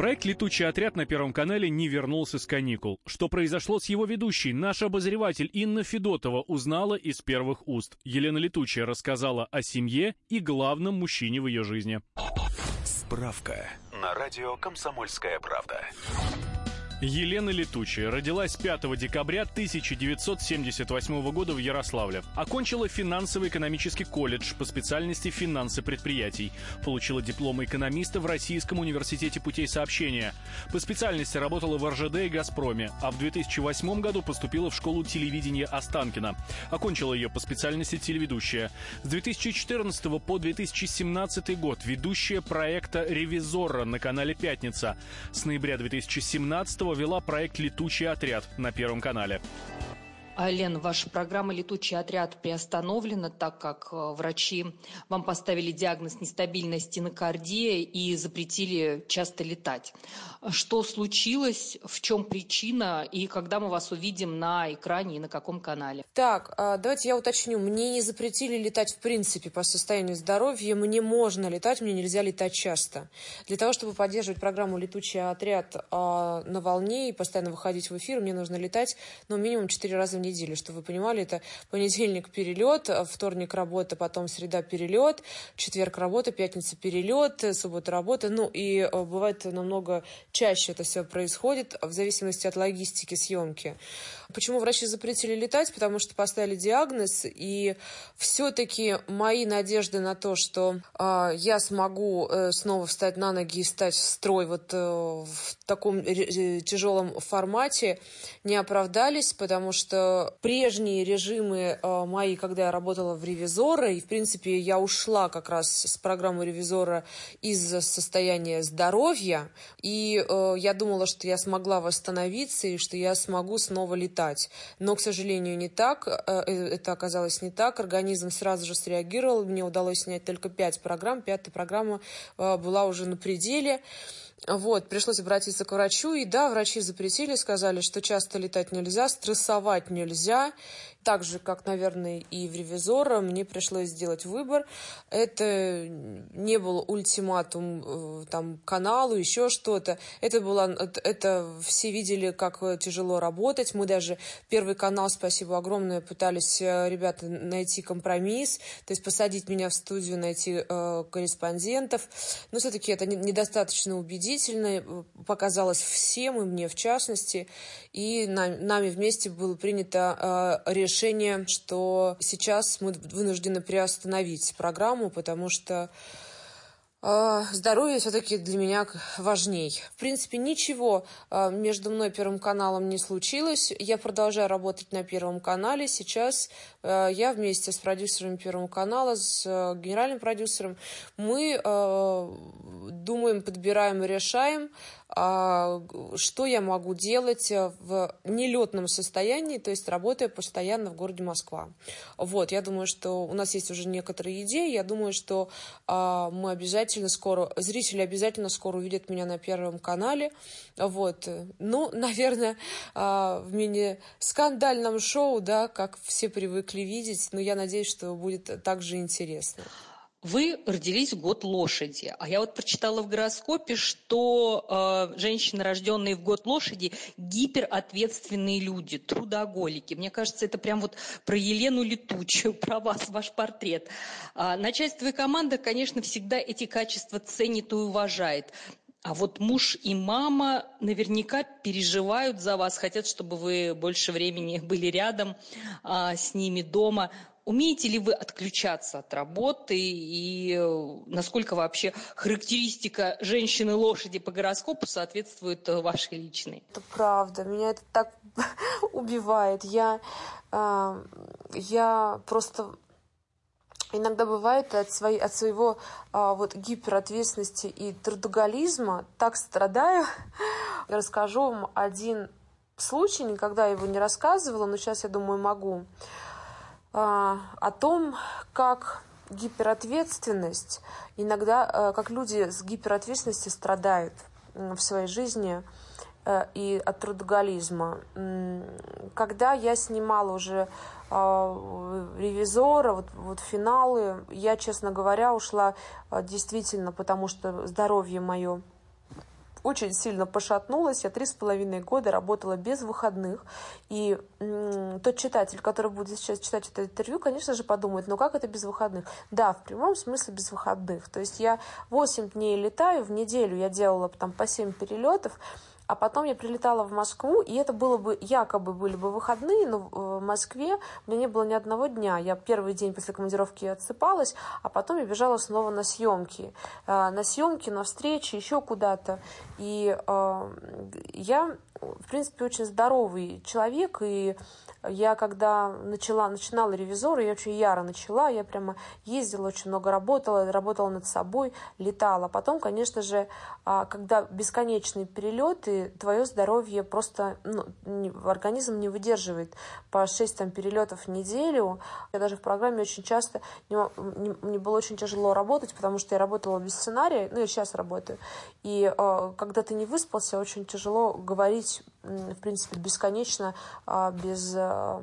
Проект «Летучий отряд» на Первом канале не вернулся с каникул. Что произошло с его ведущей, наш обозреватель Инна Федотова узнала из первых уст. Елена Летучая рассказала о семье и главном мужчине в ее жизни. Справка на радио «Комсомольская правда». Елена Летучая родилась 5 декабря 1978 года в Ярославле. Окончила финансово-экономический колледж по специальности финансы предприятий. Получила диплом экономиста в Российском университете путей сообщения. По специальности работала в РЖД и «Газпроме», а в 2008 году поступила в школу телевидения Останкина. Окончила ее по специальности телеведущая. С 2014 по 2017 год ведущая проекта «Ревизора» на канале «Пятница». С ноября 2017 вела проект «Летучий отряд» на Первом канале. А, Лен, ваша программа «Летучий отряд» приостановлена, так как э, врачи вам поставили диагноз нестабильная стенокардия и запретили часто летать. Что случилось, в чем причина и когда мы вас увидим на экране и на каком канале? Так, а, давайте я уточню. Мне не запретили летать в принципе по состоянию здоровья. Мне можно летать, мне нельзя летать часто. Для того, чтобы поддерживать программу «Летучий отряд» а, на волне и постоянно выходить в эфир, мне нужно летать ну, минимум 4 раза в неделю. Чтобы вы понимали, это понедельник перелет, вторник работа, потом среда перелет, четверг работа, пятница перелет, суббота работа. Ну и э, бывает намного чаще это все происходит в зависимости от логистики съемки. Почему врачи запретили летать? Потому что поставили диагноз, и все-таки мои надежды на то, что э, я смогу э, снова встать на ноги и стать в строй вот э, в таком э, тяжелом формате, не оправдались, потому что прежние режимы э, мои, когда я работала в ревизора, и в принципе я ушла как раз с программы ревизора из-за состояния здоровья, и э, я думала, что я смогла восстановиться и что я смогу снова летать. Но, к сожалению, не так. Э, это оказалось не так. Организм сразу же среагировал. Мне удалось снять только пять программ. Пятая программа была уже на пределе. Вот, пришлось обратиться к врачу, и да, врачи запретили, сказали, что часто летать нельзя, стрессовать нельзя нельзя. Так же, как, наверное, и в ревизора, мне пришлось сделать выбор. Это не был ультиматум э, там, каналу, еще что-то. Это было, это все видели, как тяжело работать. Мы даже первый канал, спасибо огромное, пытались э, ребята найти компромисс, то есть посадить меня в студию, найти э, корреспондентов. Но все-таки это недостаточно убедительно, э, показалось всем, и мне в частности. И нами вместе было принято э, решение решение, что сейчас мы вынуждены приостановить программу, потому что а, здоровье все-таки для меня важней. В принципе, ничего а, между мной и Первым каналом не случилось. Я продолжаю работать на Первом канале. Сейчас а, я вместе с продюсером Первого канала, с генеральным продюсером, мы думаем, подбираем и решаем, что я могу делать в нелетном состоянии, то есть работая постоянно в городе Москва. Вот, я думаю, что у нас есть уже некоторые идеи. Я думаю, что мы обязательно скоро, зрители обязательно скоро увидят меня на Первом канале. Вот. Ну, наверное, а, в мини-скандальном шоу, да, как все привыкли видеть, но я надеюсь, что будет также интересно. Вы родились в год лошади, а я вот прочитала в гороскопе, что э, женщины, рожденные в год лошади, гиперответственные люди, трудоголики. Мне кажется, это прям вот про Елену Летучую, про вас, ваш портрет. А начальство и команда, конечно, всегда эти качества ценит и уважает. А вот муж и мама наверняка переживают за вас, хотят, чтобы вы больше времени были рядом а, с ними дома. Умеете ли вы отключаться от работы и э, насколько вообще характеристика женщины-лошади по гороскопу соответствует э, вашей личной? Это правда, меня это так убивает. Я, э, я просто иногда бывает от, своей, от своего а, вот гиперответственности и трудоголизма так страдаю. Расскажу вам один случай, никогда его не рассказывала, но сейчас, я думаю, могу. А, о том, как гиперответственность, иногда, а, как люди с гиперответственностью страдают в своей жизни. э, и от трудоголизма. Когда я снимала уже э, ревизора, вот, вот финалы, я, честно говоря, ушла э, действительно, потому что здоровье мое очень сильно пошатнулась. Я три с половиной года работала без выходных. И тот читатель, который будет сейчас читать это интервью, конечно же, подумает, ну как это без выходных? Да, в прямом смысле без выходных. То есть я 8 дней летаю, в неделю я делала там по 7 перелетов, а потом я прилетала в Москву, и это было бы, якобы были бы выходные, но в Москве у меня не было ни одного дня. Я первый день после командировки отсыпалась, а потом я бежала снова на съемки. Э, на съемки, на встречи, еще куда-то. И э, я, в принципе, очень здоровый человек, и я когда начала, начинала ревизора, я очень яро начала, я прямо ездила, очень много работала, работала над собой, летала. Потом, конечно же, а, когда бесконечные перелеты, твое здоровье просто, ну, организм не выдерживает по 6 там, перелетов в неделю. Я даже в программе очень часто, мне было очень тяжело работать, потому что я работала без сценария, ну, я сейчас работаю. И а, когда ты не выспался, очень тяжело говорить в принципе, бесконечно, а, без, а,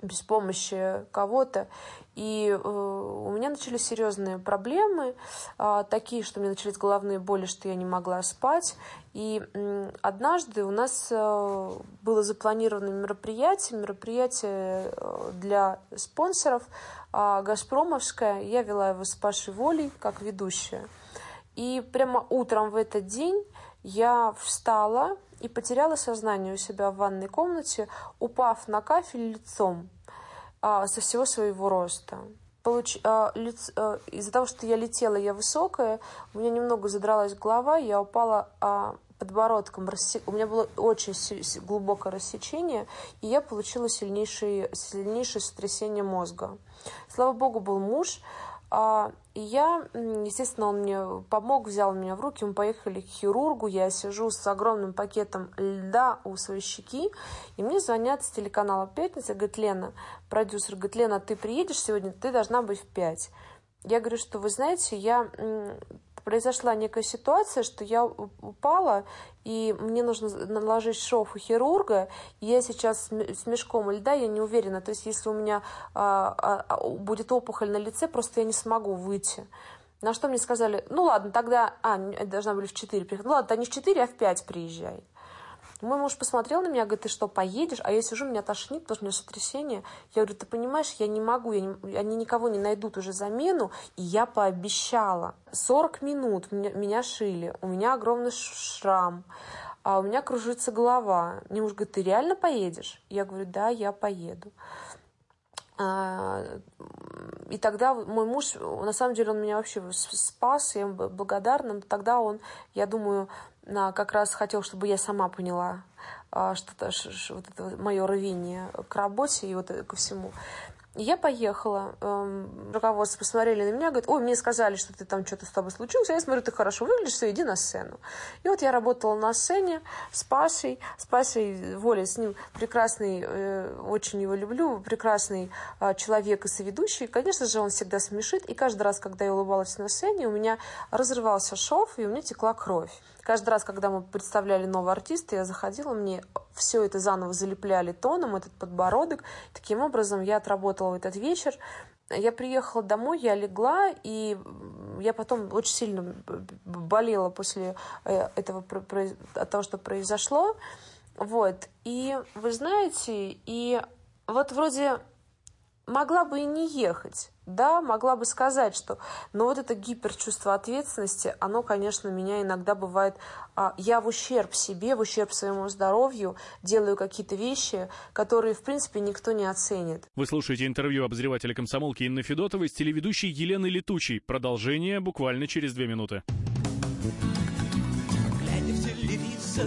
без помощи кого-то. И э, у меня начались серьезные проблемы, а, такие, что у меня начались головные боли, что я не могла спать. И однажды у нас э, было запланировано мероприятие, мероприятие э, для спонсоров «Газпромовское». Я вела его с Пашей Волей как ведущая. И прямо утром в этот день я встала и потеряла сознание у себя в ванной комнате, упав на кафель лицом а, со всего своего роста. Получ... А, лиц... а, из-за того, что я летела, я высокая, у меня немного задралась голова, я упала а, подбородком. Рассе... У меня было очень глубокое рассечение, и я получила сильнейшее, сильнейшее сотрясение мозга. Слава богу, был муж, и я, естественно, он мне помог, взял меня в руки, мы поехали к хирургу, я сижу с огромным пакетом льда у своей щеки, и мне звонят с телеканала «Пятница», говорит, Лена, продюсер, говорит, Лена, ты приедешь сегодня, ты должна быть в пять. Я говорю, что вы знаете, я произошла некая ситуация, что я упала, и мне нужно наложить шов у хирурга, и я сейчас с мешком льда, я не уверена, то есть если у меня а, а, а будет опухоль на лице, просто я не смогу выйти. На что мне сказали, ну ладно, тогда, а, должна были в 4 приехать, ну ладно, тогда не в 4, а в 5 приезжай. Мой муж посмотрел на меня, говорит, ты что, поедешь? А я сижу, меня тошнит, потому что у меня сотрясение. Я говорю, ты понимаешь, я не могу, я не, они никого не найдут уже замену, и я пообещала. 40 минут меня, меня шили, у меня огромный шрам, а у меня кружится голова. Мне муж говорит, ты реально поедешь? Я говорю, да, я поеду. А, и тогда мой муж, на самом деле, он меня вообще спас, я ему благодарна. Тогда он, я думаю, как раз хотел, чтобы я сама поняла а, что-то, вот это мое рвение к работе и вот ко всему. Я поехала, эм, руководство посмотрели на меня, говорят, ой, мне сказали, что ты там что-то с тобой случилось, а я смотрю, ты хорошо выглядишь, все, иди на сцену. И вот я работала на сцене с Пашей, с Пашей Волей, с ним прекрасный, э, очень его люблю, прекрасный э, человек и соведущий. Конечно же, он всегда смешит, и каждый раз, когда я улыбалась на сцене, у меня разрывался шов, и у меня текла кровь. Каждый раз, когда мы представляли нового артиста, я заходила, мне все это заново залепляли тоном, этот подбородок. Таким образом, я отработала этот вечер. Я приехала домой, я легла, и я потом очень сильно болела после э, этого, от того, что произошло. Вот. И вы знаете, и вот вроде могла бы и не ехать. Да, могла бы сказать, что... Но вот это гиперчувство ответственности, оно, конечно, меня иногда бывает... А, я в ущерб себе, в ущерб своему здоровью делаю какие-то вещи, которые, в принципе, никто не оценит. Вы слушаете интервью обозревателя комсомолки Инны Федотовой с телеведущей Еленой Летучей. Продолжение буквально через две минуты. Глядя в телевизор,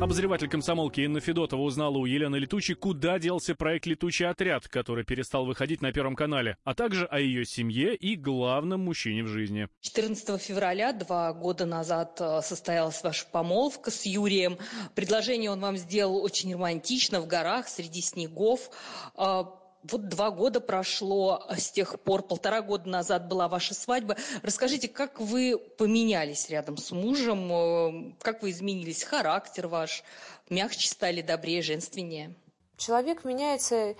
Обозреватель комсомолки Инна Федотова узнала у Елены Летучей, куда делся проект «Летучий отряд», который перестал выходить на Первом канале, а также о ее семье и главном мужчине в жизни. 14 февраля, два года назад, э, состоялась ваша помолвка с Юрием. Предложение он вам сделал очень романтично, в горах, среди снегов. Вот два года прошло с тех пор, полтора года назад была ваша свадьба. Расскажите, как вы поменялись рядом с мужем, э, как вы изменились, характер ваш, мягче стали, добрее, женственнее? Человек меняется а,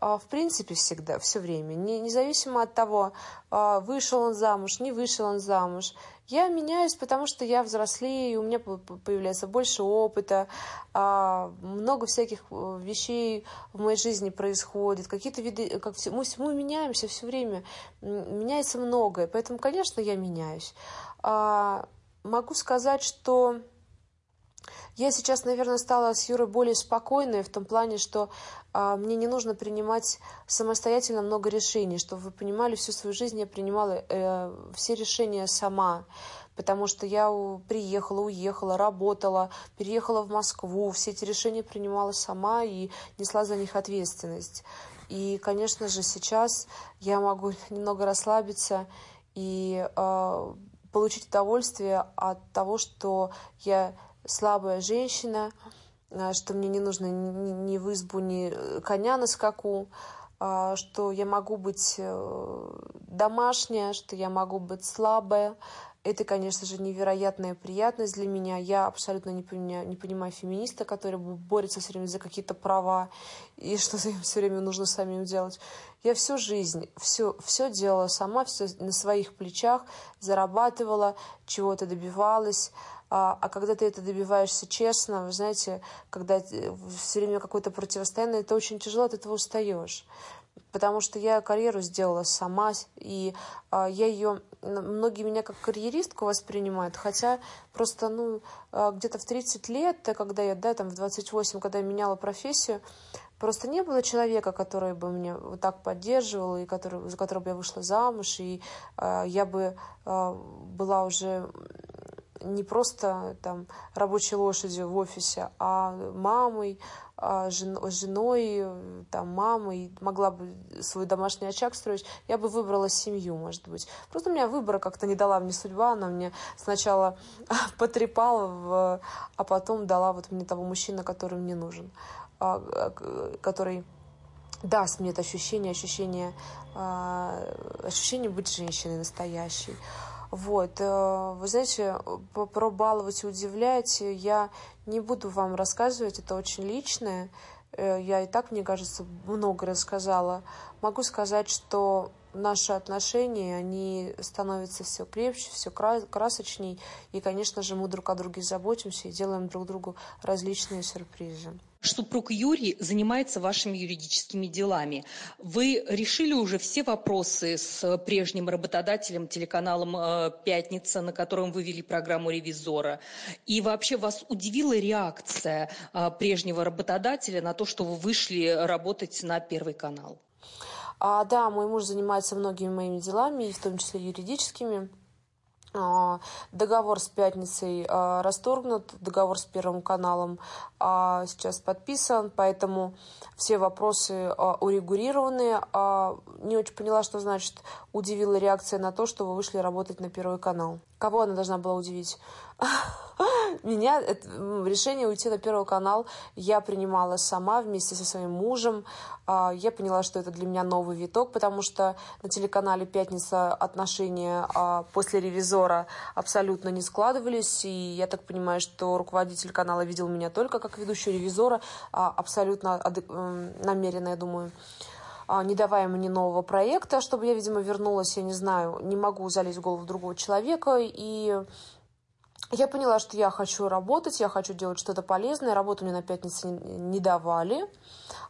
в принципе всегда, все время, не, независимо от того, а, вышел он замуж, не вышел он замуж. Я меняюсь, потому что я взрослею, у меня появляется больше опыта, а, много всяких э, вещей в моей жизни происходит, какие-то виды, как все, мы, мы меняемся все время, меняется многое, поэтому, конечно, я меняюсь. Могу сказать, что я сейчас, наверное, стала с Юрой более спокойной в том плане, что а, мне не нужно принимать самостоятельно много решений. Чтобы вы понимали, всю свою жизнь я принимала э, все решения сама. Потому что я приехала, уехала, работала, переехала в Москву. Все эти решения принимала сама и несла за них ответственность. И, конечно же, сейчас я могу немного расслабиться и э, получить удовольствие от того, что я слабая женщина, а, что мне не нужно ни в избу, ни э, коня на скаку, а, что я могу быть э, домашняя, что я могу быть слабая. Это, конечно же, невероятная приятность для меня. Я абсолютно не понимаю, не понимаю феминиста, который борется все время за какие-то права, и что им все время нужно самим делать. Я всю жизнь все, все делала сама, все на своих плечах, зарабатывала, чего-то добивалась. А, а когда ты это добиваешься честно, вы знаете, когда все время какое-то противостояние, это очень тяжело, от этого устаешь. Потому что я карьеру сделала сама, и а, я ее... Многие меня как карьеристку воспринимают, хотя просто, ну, а, где-то в 30 лет, когда я, да, там в 28, когда я меняла профессию, просто не было человека, который бы меня вот так поддерживал, и который, за которого бы я вышла замуж, и а, я бы а, была уже не просто там рабочей лошадью в офисе, а мамой, а жен, женой, там, мамой, могла бы свой домашний очаг строить, я бы выбрала семью, может быть. Просто у меня выбора как-то не дала мне судьба, она мне сначала потрепала, в, а потом дала вот мне того мужчину, который мне нужен, а, а, который даст мне это ощущение, ощущение, ощущение быть женщиной настоящей. Вот, э, вы знаете, про баловать и удивлять я не буду вам рассказывать, это очень личное. Э, я и так, мне кажется, много рассказала. Могу сказать, что наши отношения, они становятся все крепче, все красочней. И, конечно же, мы друг о друге заботимся и делаем друг другу различные сюрпризы. Супруг Юрий занимается вашими юридическими делами. Вы решили уже все вопросы с прежним работодателем, телеканалом э, «Пятница», на котором вы вели программу «Ревизора». И вообще вас удивила реакция э, прежнего работодателя на то, что вы вышли работать на Первый канал? А, да, мой муж занимается многими моими делами, в том числе юридическими. А, договор с пятницей а, расторгнут, договор с Первым каналом а, сейчас подписан, поэтому все вопросы урегулированы. Не очень поняла, что значит удивила реакция на то, что вы вышли работать на Первый канал. Кого она должна была удивить? Меня это, решение уйти на Первый канал я принимала сама вместе со своим мужем. А, я поняла, что это для меня новый виток, потому что на телеканале «Пятница» отношения а, после «Ревизора» абсолютно не складывались. И я так понимаю, что руководитель канала видел меня только как ведущую «Ревизора», а, абсолютно намеренно, я думаю не давая мне нового проекта, чтобы я, видимо, вернулась, я не знаю, не могу залезть в голову другого человека, и я поняла, что я хочу работать, я хочу делать что-то полезное. Работу мне на пятнице не давали.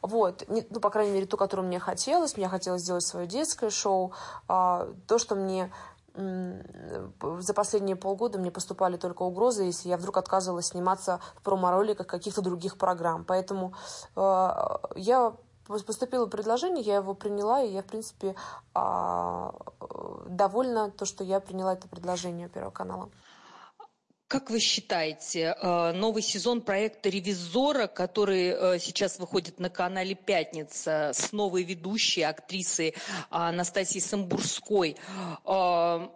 Вот, ну, по крайней мере, ту, которую мне хотелось. Мне хотелось сделать свое детское шоу. А, то, что мне за последние полгода мне поступали только угрозы, если я вдруг отказывалась сниматься в промо-роликах каких-то других программ. Поэтому э, я поступило предложение, я его приняла, и я, в принципе, э, довольна то, что я приняла это предложение Первого канала. Как вы считаете, э, новый сезон проекта «Ревизора», который э, сейчас выходит на канале «Пятница» с новой ведущей актрисой Анастасией Самбурской, э,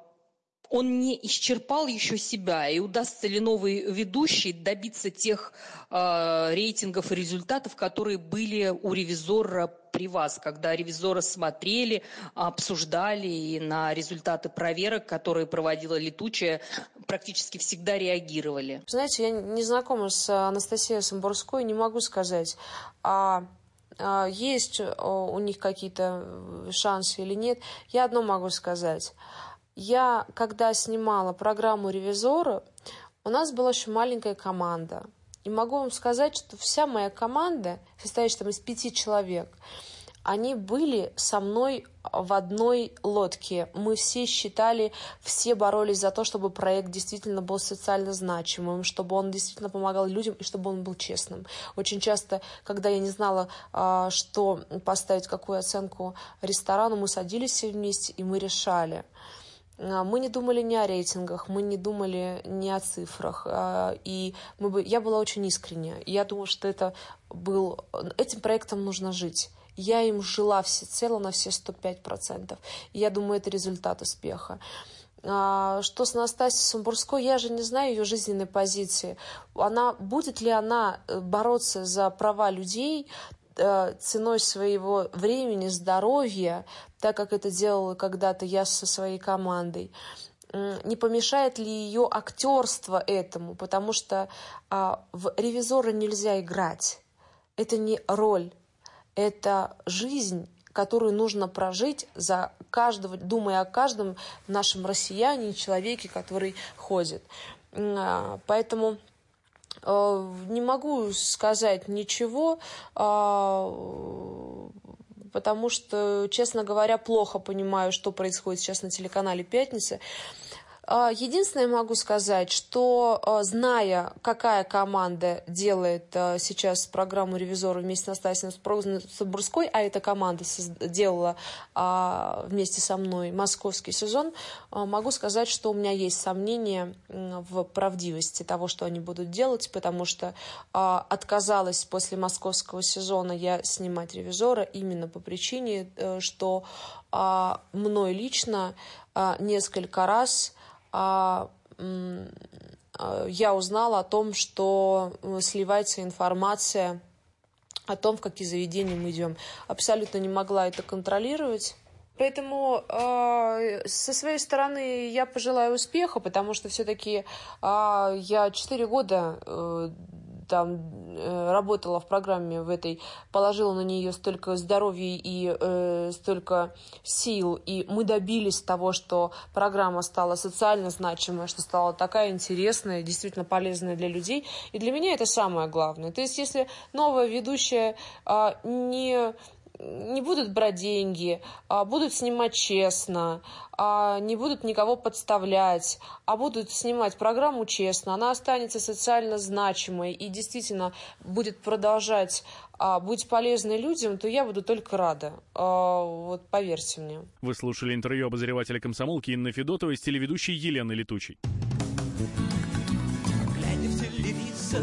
он не исчерпал еще себя, и удастся ли новый ведущий добиться тех э, рейтингов и результатов, которые были у ревизора при вас, когда ревизоры смотрели, обсуждали и на результаты проверок, которые проводила летучая, практически всегда реагировали? Знаете, я не знакома с Анастасией Самбурской, не могу сказать. А а, есть у них какие-то шансы или нет, я одно могу сказать. Я, когда снимала программу «Ревизора», у нас была еще маленькая команда. И могу вам сказать, что вся моя команда, состоящая там из пяти человек, они были со мной в одной лодке. Мы все считали, все боролись за то, чтобы проект действительно был социально значимым, чтобы он действительно помогал людям и чтобы он был честным. Очень часто, когда я не знала, а, что поставить, какую оценку ресторану, мы садились все вместе и мы решали – мы не думали ни о рейтингах, мы не думали ни о цифрах. А, и мы бы, я была очень искренняя. Я думала, что это был, этим проектом нужно жить. Я им жила всецело на все 105%. И я думаю, это результат успеха. А, что с Настасией Сумбурской, я же не знаю ее жизненной позиции. Она, будет ли она э, бороться за права людей, ценой своего времени, здоровья, так как это делала когда-то я со своей командой, не помешает ли ее актерство этому, потому что а, в ревизора нельзя играть. Это не роль, это жизнь, которую нужно прожить за каждого, думая о каждом нашем россияне, человеке, который ходит. А, поэтому Э, не могу сказать ничего, а, потому что, честно говоря, плохо понимаю, что происходит сейчас на телеканале «Пятница». А, единственное могу сказать, что а, зная, какая команда делает а, сейчас программу ревизора вместе с Настасией Соборской, а эта команда делала вместе со мной московский сезон, могу сказать, что у меня есть сомнения в правдивости того, что они будут делать, потому что отказалась после московского сезона я снимать ревизора именно по причине, э, что мной лично несколько раз я узнала о том, что э, сливается информация о том, в какие заведения мы идем. Абсолютно не могла это контролировать. Поэтому э, со своей стороны я пожелаю успеха, потому что все-таки э, я 4 года э, там э, работала в программе в этой, положила на нее столько здоровья и э, столько сил, и мы добились того, что программа стала социально значимая, что стала такая интересная, действительно полезная для людей. И для меня это самое главное. То есть, если новая ведущая э, не не будут брать деньги, а будут снимать честно, а не будут никого подставлять, а будут снимать программу честно, она останется социально значимой и действительно будет продолжать а, быть полезной людям, то я буду только рада. А, вот поверьте мне. Вы слушали интервью обозревателя комсомолки Инны Федотовой с телеведущей Еленой Летучей. Глядя в телевизор,